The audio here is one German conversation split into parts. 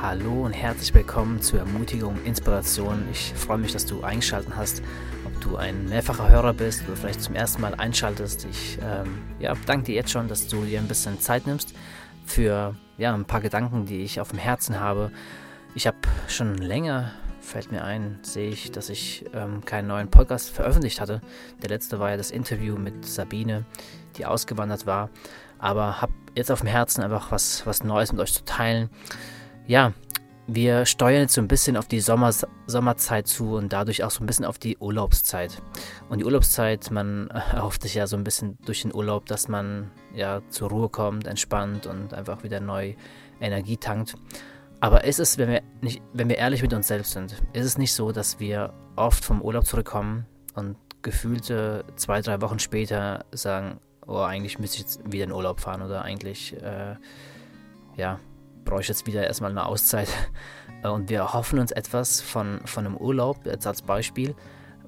Hallo und herzlich willkommen zur Ermutigung, Inspiration. Ich freue mich, dass du eingeschaltet hast. Ob du ein mehrfacher Hörer bist oder vielleicht zum ersten Mal einschaltest. Ich ähm, ja, danke dir jetzt schon, dass du dir ein bisschen Zeit nimmst für ja, ein paar Gedanken, die ich auf dem Herzen habe. Ich habe schon länger, fällt mir ein, sehe ich, dass ich ähm, keinen neuen Podcast veröffentlicht hatte. Der letzte war ja das Interview mit Sabine, die ausgewandert war. Aber habe jetzt auf dem Herzen einfach was, was Neues mit euch zu teilen ja, wir steuern jetzt so ein bisschen auf die Sommer Sommerzeit zu und dadurch auch so ein bisschen auf die Urlaubszeit. Und die Urlaubszeit, man erhofft sich ja so ein bisschen durch den Urlaub, dass man ja zur Ruhe kommt, entspannt und einfach wieder neu Energie tankt. Aber ist es, wenn wir, nicht, wenn wir ehrlich mit uns selbst sind, ist es nicht so, dass wir oft vom Urlaub zurückkommen und gefühlte zwei, drei Wochen später sagen, oh, eigentlich müsste ich jetzt wieder in Urlaub fahren oder eigentlich, äh, ja, brauche ich jetzt wieder erstmal eine Auszeit. Äh, und wir hoffen uns etwas von, von einem Urlaub, jetzt als Beispiel,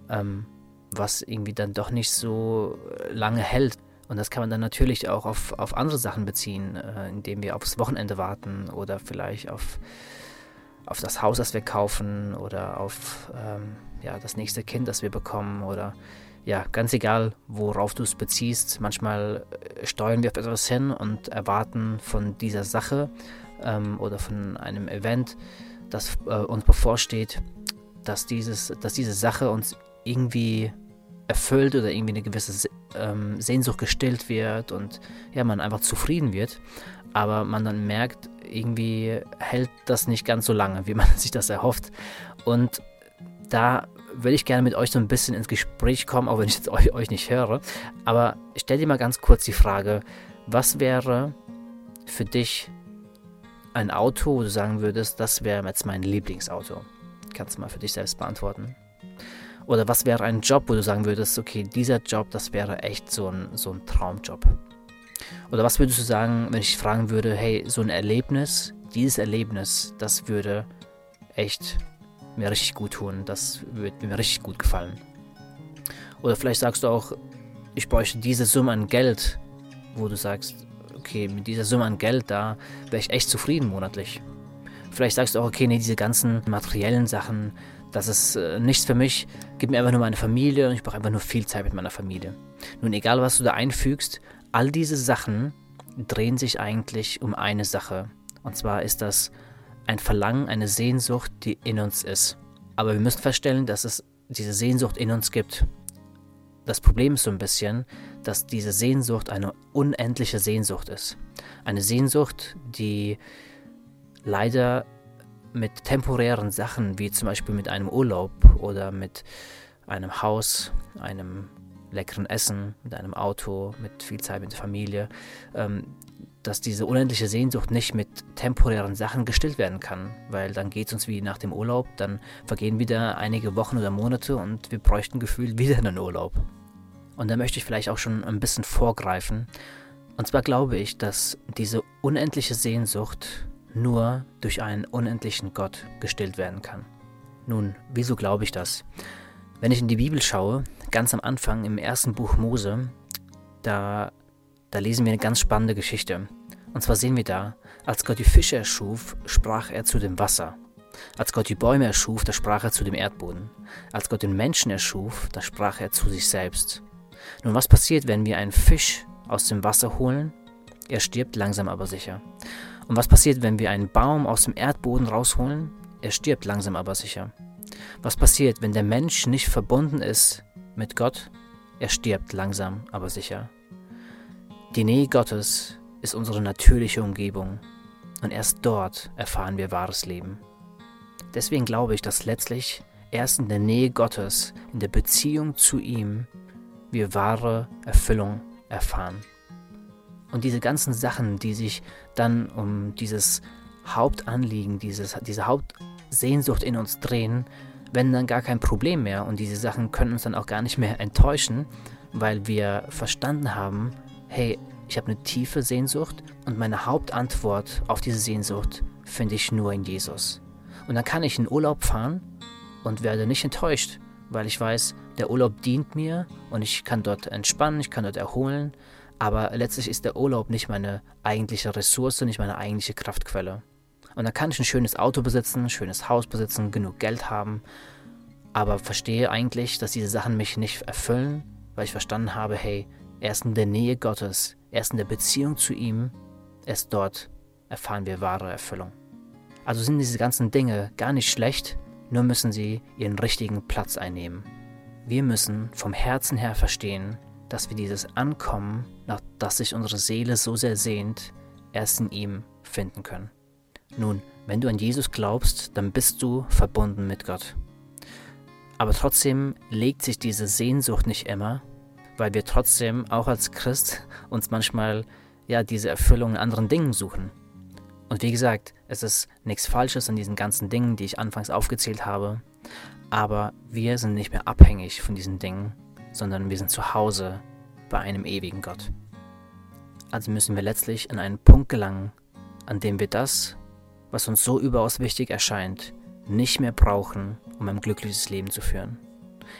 ähm, was irgendwie dann doch nicht so lange hält. Und das kann man dann natürlich auch auf, auf andere Sachen beziehen, äh, indem wir aufs Wochenende warten oder vielleicht auf, auf das Haus, das wir kaufen oder auf ähm, ja, das nächste Kind, das wir bekommen oder ja, ganz egal, worauf du es beziehst. Manchmal äh, steuern wir auf etwas hin und erwarten von dieser Sache ähm, oder von einem Event, das äh, uns bevorsteht, dass, dieses, dass diese Sache uns irgendwie erfüllt oder irgendwie eine gewisse ähm, Sehnsucht gestillt wird und ja, man einfach zufrieden wird. Aber man dann merkt, irgendwie hält das nicht ganz so lange, wie man sich das erhofft. Und da will ich gerne mit euch so ein bisschen ins Gespräch kommen, auch wenn ich jetzt euch, nicht höre. Aber stell dir mal ganz kurz die Frage, was wäre für dich ein Auto, wo du sagen würdest, das wäre jetzt mein Lieblingsauto? Kannst du mal für dich selbst beantworten. Oder was wäre ein Job, wo du sagen würdest, okay, dieser Job, das wäre echt so ein, so ein Traumjob? Oder was würdest du sagen, wenn ich fragen würde, hey, so ein Erlebnis, dieses Erlebnis, das würde echt mir richtig gut tun, das würde mir richtig gut gefallen. Oder vielleicht sagst du auch, ich bräuchte diese Summe an Geld, wo du sagst, okay, mit dieser Summe an Geld da wäre ich echt zufrieden monatlich. Vielleicht sagst du auch, okay, nee, diese ganzen materiellen Sachen, das ist äh, nichts für mich. Gib mir einfach nur meine Familie und ich brauche einfach nur viel Zeit mit meiner Familie. Nun, egal was du da einfügst, all diese Sachen drehen sich eigentlich um eine Sache. Und zwar ist das ein Verlangen, eine Sehnsucht, die in uns ist. Aber wir müssen feststellen, dass es diese Sehnsucht in uns gibt. Das Problem ist so ein bisschen, dass diese Sehnsucht eine unendliche Sehnsucht ist. Eine Sehnsucht, die leider mit temporären Sachen, wie zum Beispiel mit einem Urlaub oder mit einem Haus, einem leckeren Essen, mit einem Auto, mit viel Zeit mit der Familie, ähm, dass diese unendliche Sehnsucht nicht mit temporären Sachen gestillt werden kann, weil dann geht es uns wie nach dem Urlaub, dann vergehen wieder einige Wochen oder Monate und wir bräuchten gefühlt wieder einen Urlaub. Und da möchte ich vielleicht auch schon ein bisschen vorgreifen. Und zwar glaube ich, dass diese unendliche Sehnsucht nur durch einen unendlichen Gott gestillt werden kann. Nun, wieso glaube ich das? Wenn ich in die Bibel schaue, ganz am Anfang im ersten Buch Mose, da, da lesen wir eine ganz spannende Geschichte. Und zwar sehen wir da, als Gott die Fische erschuf, sprach er zu dem Wasser. Als Gott die Bäume erschuf, da sprach er zu dem Erdboden. Als Gott den Menschen erschuf, da sprach er zu sich selbst. Nun, was passiert, wenn wir einen Fisch aus dem Wasser holen? Er stirbt langsam aber sicher. Und was passiert, wenn wir einen Baum aus dem Erdboden rausholen? Er stirbt langsam aber sicher. Was passiert, wenn der Mensch nicht verbunden ist mit Gott? Er stirbt langsam aber sicher. Die Nähe Gottes ist unsere natürliche Umgebung und erst dort erfahren wir wahres Leben. Deswegen glaube ich, dass letztlich erst in der Nähe Gottes, in der Beziehung zu ihm, wir wahre Erfüllung erfahren. Und diese ganzen Sachen, die sich dann um dieses Hauptanliegen, dieses, diese Hauptsehnsucht in uns drehen, werden dann gar kein Problem mehr. Und diese Sachen können uns dann auch gar nicht mehr enttäuschen, weil wir verstanden haben, hey, ich habe eine tiefe Sehnsucht und meine Hauptantwort auf diese Sehnsucht finde ich nur in Jesus. Und dann kann ich in Urlaub fahren und werde nicht enttäuscht, weil ich weiß, der Urlaub dient mir und ich kann dort entspannen, ich kann dort erholen, aber letztlich ist der Urlaub nicht meine eigentliche Ressource, nicht meine eigentliche Kraftquelle. Und dann kann ich ein schönes Auto besitzen, ein schönes Haus besitzen, genug Geld haben, aber verstehe eigentlich, dass diese Sachen mich nicht erfüllen, weil ich verstanden habe, hey, erst in der Nähe Gottes, erst in der Beziehung zu ihm, erst dort erfahren wir wahre Erfüllung. Also sind diese ganzen Dinge gar nicht schlecht, nur müssen sie ihren richtigen Platz einnehmen. Wir müssen vom Herzen her verstehen, dass wir dieses Ankommen, nach das sich unsere Seele so sehr sehnt, erst in ihm finden können. Nun, wenn du an Jesus glaubst, dann bist du verbunden mit Gott. Aber trotzdem legt sich diese Sehnsucht nicht immer, weil wir trotzdem auch als Christ uns manchmal ja diese Erfüllung in anderen Dingen suchen. Und wie gesagt, es ist nichts Falsches an diesen ganzen Dingen, die ich anfangs aufgezählt habe, aber wir sind nicht mehr abhängig von diesen Dingen, sondern wir sind zu Hause bei einem ewigen Gott. Also müssen wir letztlich an einen Punkt gelangen, an dem wir das, was uns so überaus wichtig erscheint, nicht mehr brauchen, um ein glückliches Leben zu führen.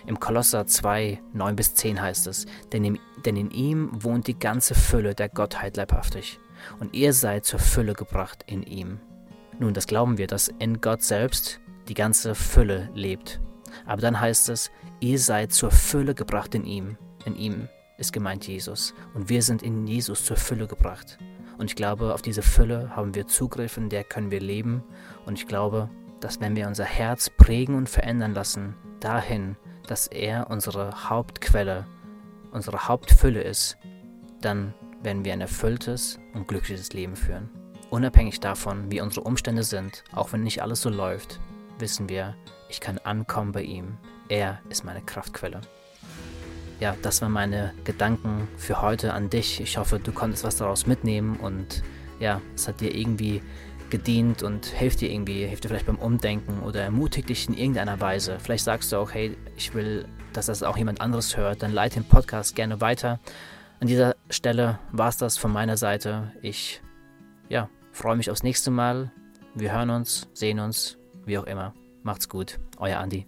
Im Kolosser 2, 9 bis 10 heißt es, denn in, denn in ihm wohnt die ganze Fülle der Gottheit leibhaftig, und ihr seid zur Fülle gebracht in ihm. Nun, das glauben wir, dass in Gott selbst die ganze Fülle lebt. Aber dann heißt es, ihr seid zur Fülle gebracht in ihm. In ihm ist gemeint Jesus. Und wir sind in Jesus zur Fülle gebracht. Und ich glaube, auf diese Fülle haben wir Zugriff, in der können wir leben. Und ich glaube, dass wenn wir unser Herz prägen und verändern lassen, dahin, dass er unsere Hauptquelle, unsere Hauptfülle ist, dann werden wir ein erfülltes und glückliches Leben führen. Unabhängig davon, wie unsere Umstände sind, auch wenn nicht alles so läuft, wissen wir, ich kann ankommen bei ihm. Er ist meine Kraftquelle ja, das waren meine Gedanken für heute an dich. Ich hoffe, du konntest was daraus mitnehmen und ja, es hat dir irgendwie gedient und hilft dir irgendwie, hilft dir vielleicht beim Umdenken oder ermutigt dich in irgendeiner Weise. Vielleicht sagst du auch, hey, ich will, dass das auch jemand anderes hört, dann leite den Podcast gerne weiter. An dieser Stelle war es das von meiner Seite. Ich ja, freue mich aufs nächste Mal. Wir hören uns, sehen uns, wie auch immer. Macht's gut, euer Andi.